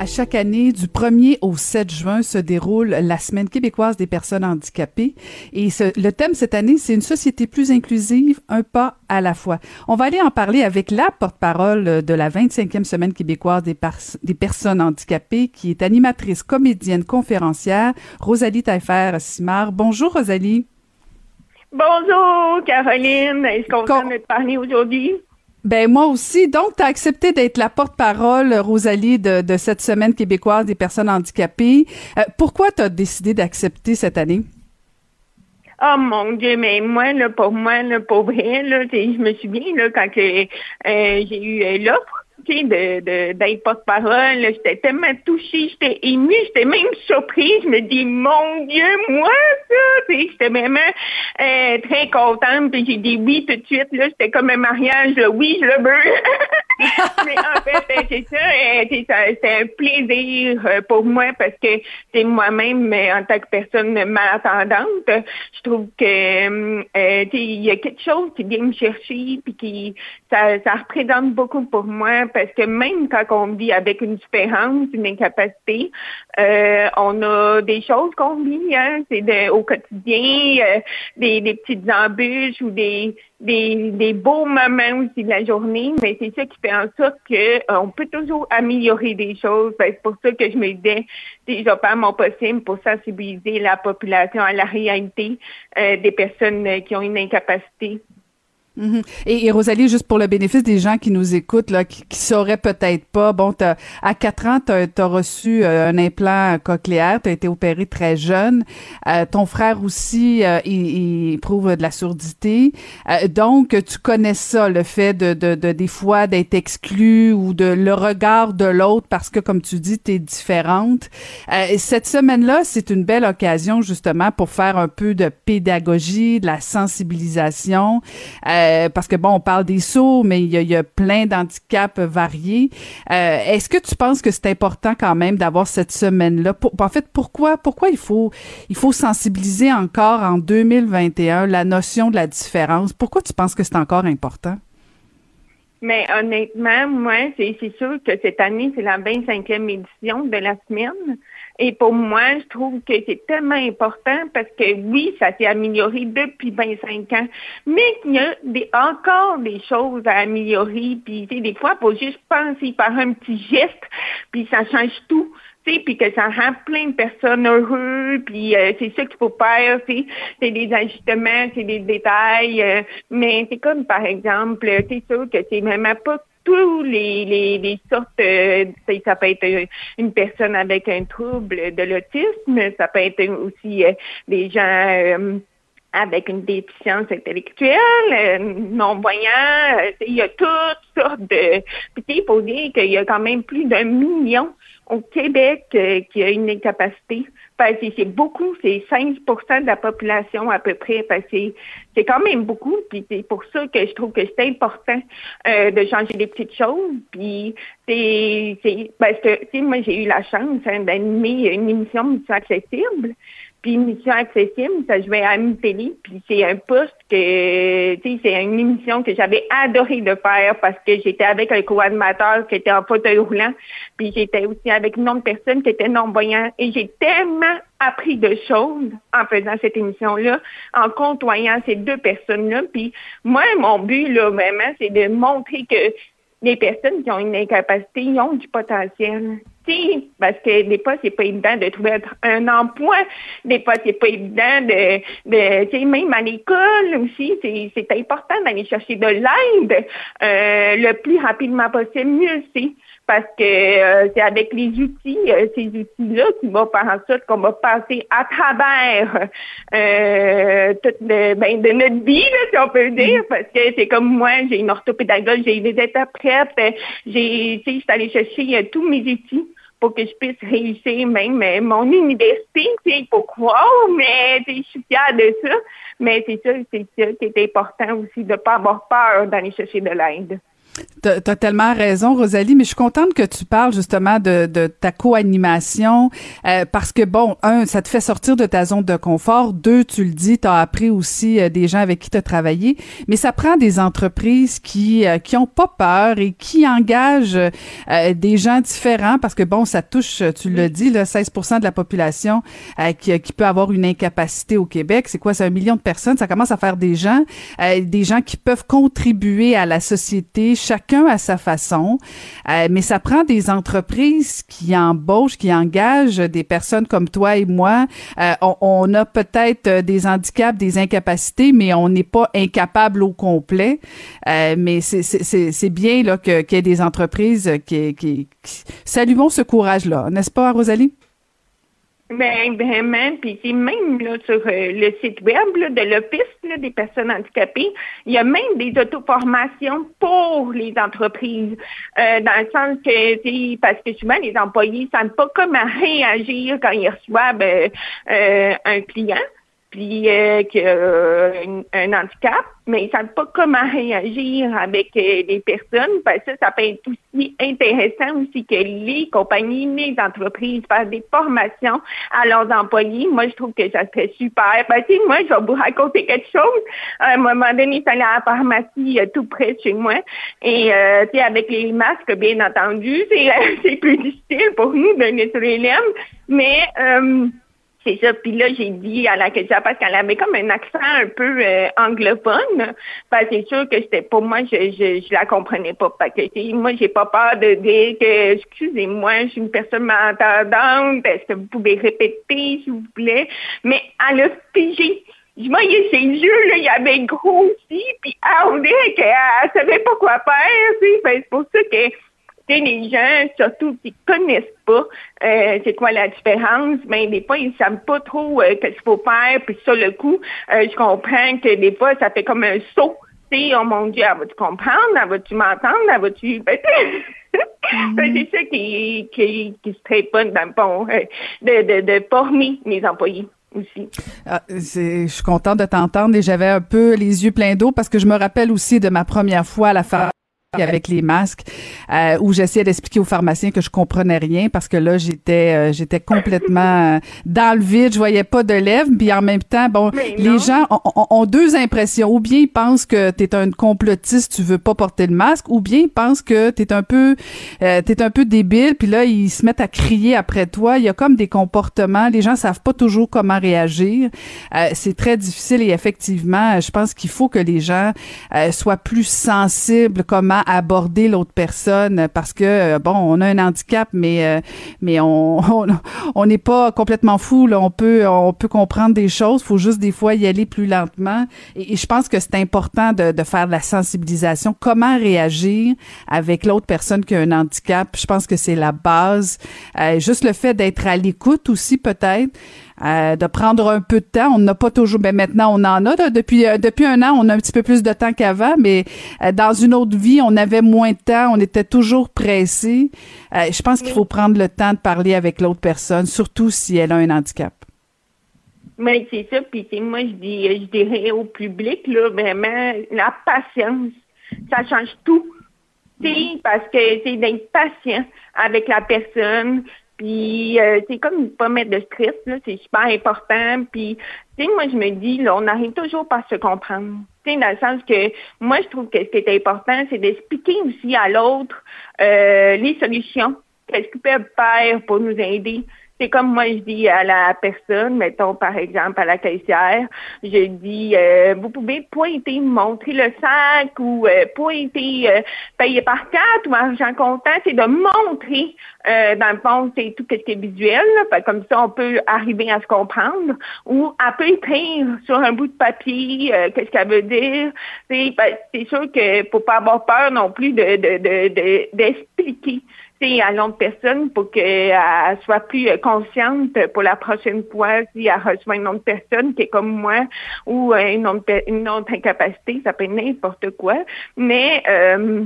À chaque année, du 1er au 7 juin, se déroule la Semaine québécoise des personnes handicapées. Et ce- le thème cette année, c'est une société plus inclusive, un pas à la fois. On va aller en parler avec la porte-parole de la 25e Semaine québécoise des, pers- des personnes handicapées, qui est animatrice, comédienne, conférencière, Rosalie Taillefer-Simard. Bonjour, Rosalie. Bonjour, Caroline. Est-ce qu'on Con- de te parler aujourd'hui? Ben moi aussi. Donc, tu as accepté d'être la porte-parole, Rosalie, de, de cette semaine québécoise des personnes handicapées. Euh, pourquoi tu as décidé d'accepter cette année? Oh mon Dieu, mais moi, là, pour moi, là, pour vrai, là, je me souviens, là, quand euh, j'ai eu euh, l'offre, de, d'être porte-parole, j'étais tellement touchée, j'étais émue, j'étais même surprise, je me dis, mon Dieu, moi, ça, j'étais vraiment euh, très contente, puis j'ai dit oui tout de suite, là, c'était comme un mariage, là, oui, je le veux. Mais en fait, euh, c'est ça, euh, c'est ça, c'est un plaisir euh, pour moi parce que c'est moi-même, en tant que personne malentendante, je trouve que euh, il y a quelque chose qui vient me chercher puis qui ça, ça représente beaucoup pour moi parce que même quand on vit avec une différence, une incapacité, euh, on a des choses qu'on vit, hein, c'est au quotidien, euh, des, des petites embûches ou des des, des beaux moments aussi de la journée, mais c'est ça qui fait en sorte que euh, on peut toujours améliorer des choses. Ben, c'est pour ça que je me disais, je vais faire mon possible pour sensibiliser la population à la réalité euh, des personnes euh, qui ont une incapacité. Mhm. Et, et Rosalie, juste pour le bénéfice des gens qui nous écoutent, là, qui, qui sauraient peut-être pas, bon, t'as- à 4 ans, tu as, reçu euh, un implant cochléaire, tu as été opéré très jeune. Euh, ton frère aussi, euh, il, il prouve de la surdité. Euh, donc, tu connais ça, le fait de, de, de des fois d'être exclu ou de le regard de l'autre parce que, comme tu dis, tu es différente. Euh, cette semaine-là, c'est une belle occasion justement pour faire un peu de pédagogie, de la sensibilisation. Parce que bon, on parle des sourds, mais il y a, plein d'handicaps variés. Euh, Est-ce que tu penses que c'est important quand même d'avoir cette semaine-là? En fait, pourquoi pourquoi il faut il faut sensibiliser encore en 2021 la notion de la différence? Pourquoi tu penses que c'est encore important? Mais honnêtement, moi, c'est sûr que cette année, c'est la 25e édition de la semaine. Et pour moi, je trouve que c'est tellement important parce que oui, ça s'est amélioré depuis 25 ans, mais qu'il y a encore des choses à améliorer. Puis, tu sais, des fois, il faut juste penser par un petit geste, puis ça change tout. Puis que ça rend plein de personnes heureux, puis euh, c'est ça qu'il faut faire, c'est des ajustements, c'est des détails, euh, mais c'est comme par exemple, c'est sûr que c'est vraiment pas tous les, les, les sortes, euh, ça- peut être une personne avec un trouble de l'autisme, ça peut être aussi euh, des gens euh, avec une déficience intellectuelle, euh, non-voyants, euh, il y a toutes sortes de... Puis faut dire qu'il y a quand même plus d'un million au Québec euh, qui a une incapacité. Que c'est beaucoup, c'est 5% de la population à peu près. Que c'est- quand même beaucoup. Puis c'est pour ça que je trouve que c'est important euh, de changer des petites choses. Puis c'est parce que moi j'ai eu la chance hein, d'animer une émission Mission accessible. Puis Mission accessible, ça jouait à télé, puis c'est un poste que, tu sais, c'est une émission que j'avais adoré de faire parce que j'étais avec un co-animateur qui était en fauteuil roulant, puis j'étais aussi avec une autre personne qui était non-voyant, et j'ai tellement appris de choses en faisant cette émission-là, en côtoyant ces deux personnes-là, puis moi, mon but, là, vraiment, c'est de montrer que les personnes qui ont une incapacité, ils ont du potentiel. Parce que des fois, c'est pas évident de trouver un emploi. Des fois, c'est pas évident de, de tu sais, même à l'école aussi, c'est, c'est important d'aller chercher de l'aide euh, le plus rapidement possible, mieux c'est. Parce que euh, c'est avec les outils, euh, ces outils-là, qui vont faire en sorte qu'on va passer à travers euh, toute le, ben, de notre vie, là, si on peut dire, parce que c'est comme moi, j'ai une orthopédagogue, j'ai des interprètes, j'ai, tu sais, je suis allée chercher euh, tous mes outils pour que je puisse réussir même euh, mon université, tu sais, croire, mais je suis fière de ça. Mais c'est ça, c'est ça qui est important aussi, de ne pas avoir peur d'aller chercher de l'aide. Tu as tellement raison, Rosalie, mais je suis contente que tu parles justement de, de ta co-animation euh, parce que, bon, un, ça te fait sortir de ta zone de confort. Deux, tu le dis, tu as appris aussi euh, des gens avec qui tu as travaillé. Mais ça prend des entreprises qui euh, qui ont pas peur et qui engagent des gens différents parce que, bon, ça touche, tu le dis, là, 16% de la population qui, qui peut avoir une incapacité au Québec. C'est quoi? C'est un million de personnes. Ça commence à faire des gens, des gens qui peuvent contribuer à la société chacun à sa façon, euh, mais ça prend des entreprises qui embauchent, qui engagent des personnes comme toi et moi. Euh, on, a peut-être euh, des handicaps, des incapacités, mais on n'est pas incapable au complet. mais c'est bien là qu'il y ait des entreprises qui, qui, qui saluons ce courage-là, n'est-ce pas, Rosalie? Ben, vraiment. Puis même là, sur euh, le site web de l'Office des personnes handicapées, il y a même des auto-formations pour les entreprises. Euh, dans le sens que, parce que souvent, les employés ne savent pas comment réagir quand ils reçoivent euh, un client puis euh, qui a un, handicap, mais ils ne savent pas comment réagir avec euh, les personnes. Parce que ça peut être aussi intéressant aussi que les compagnies, les entreprises fassent des formations à leurs employés. Moi, je trouve que ça serait super. Ben, tu moi, je vais vous raconter quelque chose. À un moment donné, il à la pharmacie euh, tout près de chez moi. Et euh, tu sais, avec les masques, bien entendu, c'est plus difficile pour nous de nettoyer les lèvres. Mais c'est ça. Puis là, j'ai dit à la question parce qu'elle avait comme un accent un peu euh, anglophone. Ben, c'est sûr que c'était pour moi, je, je, la comprenais pas. Parce que moi, j'ai pas peur de dire que excusez-moi, je suis une personne malentendante. Est-ce que vous pouvez répéter, s'il vous plaît? Mais elle a figé. Je voyais ses yeux, là, il y avait grossi, puis elle, on dirait qu'elle savait pas quoi faire, c'est pour ça que les gens, surtout qui connaissent pas euh, c'est quoi la différence, mais des fois, ils savent pas trop euh, qu'est-ce qu'il faut faire, puis sur le coup, euh, je comprends que des fois, ça fait comme un saut. Tu oh mon Dieu, elle va-tu comprendre? Elle va-tu m'entendre? Elle va-tu... Ben, ben, c'est ça qui, qui, qui se tréponne dans le fond, de, de, de former mes employés. Aussi. Ah, je suis contente de t'entendre et j'avais un peu les yeux pleins d'eau parce que je me rappelle aussi de ma première fois à la avec les masques euh, où j'essayais d'expliquer aux pharmaciens que je comprenais rien parce que là j'étais euh, j'étais complètement euh, dans le vide je voyais pas de lèvres. Puis en même temps bon les gens ont, deux impressions. Ou bien ils pensent que tu es un complotiste tu veux pas porter le masque ou bien ils pensent que tu es un peu euh, t'es un peu débile puis là ils se mettent à crier après toi. Il y a comme des comportements les gens savent pas toujours comment réagir. C'est très difficile et effectivement je pense qu'il faut que les gens soient plus sensibles comment aborder l'autre personne parce que euh, bon, on a un handicap, mais euh, mais on on n'est pas complètement fou. Là. On peut on peut comprendre des choses. Faut juste des fois y aller plus lentement. Et, je pense que c'est important de, de faire de la sensibilisation. Comment réagir avec l'autre personne qui a un handicap? Je pense que c'est la base. Euh, juste le fait d'être à l'écoute aussi peut-être. Euh, de prendre un peu de temps. On n'a pas toujours, mais ben, maintenant on en a. depuis euh, depuis un an, on a un petit peu plus de temps qu'avant, mais euh, dans une autre vie, on avait moins de temps. On était toujours pressé. je pense qu'il faut prendre le temps de parler avec l'autre personne, surtout si elle a un handicap. Mais c'est ça, puis moi je dis, je dirais au public là vraiment la patience, ça change tout. sais, parce que c'est d'être patient avec la personne, puis euh, c'est comme pas mettre de stress, là, c'est super important. Puis, tu sais, moi je me dis, là, on arrive toujours par se comprendre. Tu sais, dans le sens que moi je trouve que ce qui est important, c'est d'expliquer aussi à l'autre euh, les solutions, qu'est-ce qu'ils peuvent faire pour nous aider c'est comme moi je dis à la personne, mettons par exemple à la caissière, je dis euh, vous pouvez pointer, montrer le sac ou euh, pointer, euh, payer par carte ou argent comptant, c'est de montrer dans le fond c'est tout ce qui est visuel, comme ça on peut arriver à se comprendre ou à peut écrire sur un bout de papier qu'est-ce qu'elle veut dire. C'est sûr que faut pas avoir peur non plus de d'expliquer. De, à l'autre personne pour qu'elle soit plus consciente pour la prochaine fois si elle reçoit une autre personne qui est comme moi ou une autre, une autre incapacité, ça peut être n'importe quoi. Mais euh,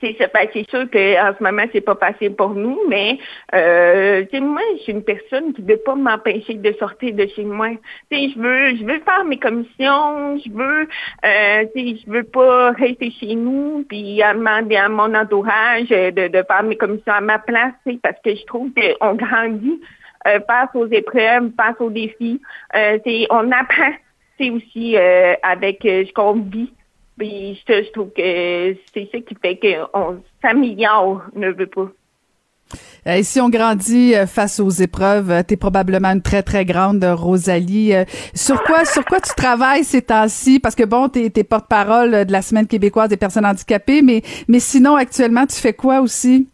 c'est. Ben, sûr qu'en ce moment, c'est pas facile pour nous, mais euh, moi, je suis une personne qui ne veut pas m'empêcher de sortir de chez moi. sais, je veux je veux faire mes commissions, je veux euh, je veux pas rester chez nous puis demander à mon entourage de, de faire mes commissions à ma place, parce que je trouve qu'on grandit euh, face aux épreuves, face aux défis. Euh, on apprend aussi euh, avec ce qu'on vit puis je, trouve que c'est ça qui fait qu'on s'améliore, ne veut pas. Et si on grandit euh, face aux épreuves, euh, tu es probablement une très très grande euh, Rosalie. Sur quoi sur quoi tu travailles ces temps-ci? Parce que bon, tu es, porte-parole de la semaine québécoise des personnes handicapées, mais sinon actuellement tu fais quoi aussi?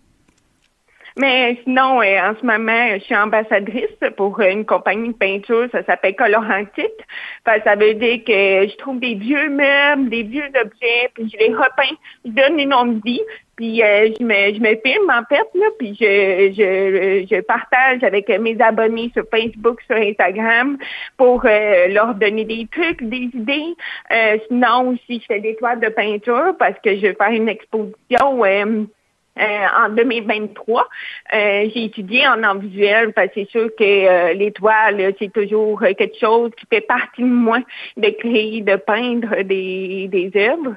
Mais sinon, euh, en ce moment, je suis ambassadrice pour une compagnie de peinture, ça s'appelle Colorantique. ça veut dire que je trouve des vieux meubles, des vieux objets, puis je les repeins, je donne une nom de vie, puis euh, je me je me filme en fait là, puis je je je partage avec mes abonnés sur Facebook, sur Instagram pour euh, leur donner des trucs, des idées. sinon aussi, je fais des toiles de peinture parce que je vais faire une exposition. Euh, en 2023, euh, j'ai étudié en art visuel parce que c'est sûr que euh, l'étoile, c'est toujours quelque chose qui fait partie de moi de créer, de peindre des, des œuvres.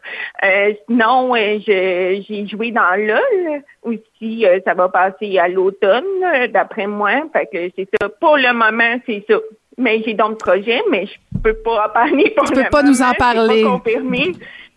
sinon, j'ai joué dans LOL aussi. ça va passer à l'automne, d'après moi. Fait que c'est ça. Pour le moment, c'est ça. Mais j'ai d'autres projets, mais je peux pas en parler pour tu peux pas nous en parler. Pas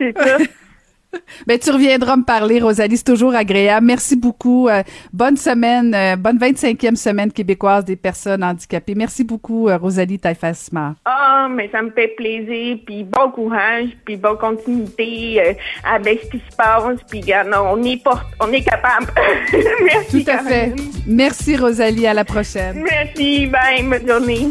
C'est ça. Ben, tu reviendras me parler, Rosalie. C'est toujours agréable. Merci beaucoup. Euh, bonne semaine, euh, bonne 25e semaine québécoise des personnes handicapées. Merci beaucoup, euh, Rosalie Taifasma. Ah, mais ça me fait plaisir. Puis bon courage, puis bonne continuité avec ce qui se passe. Puis on est, porte, on est capable. Merci. Tout à fait. Merci, Rosalie. À la prochaine. Merci. Bye. Bonne journée.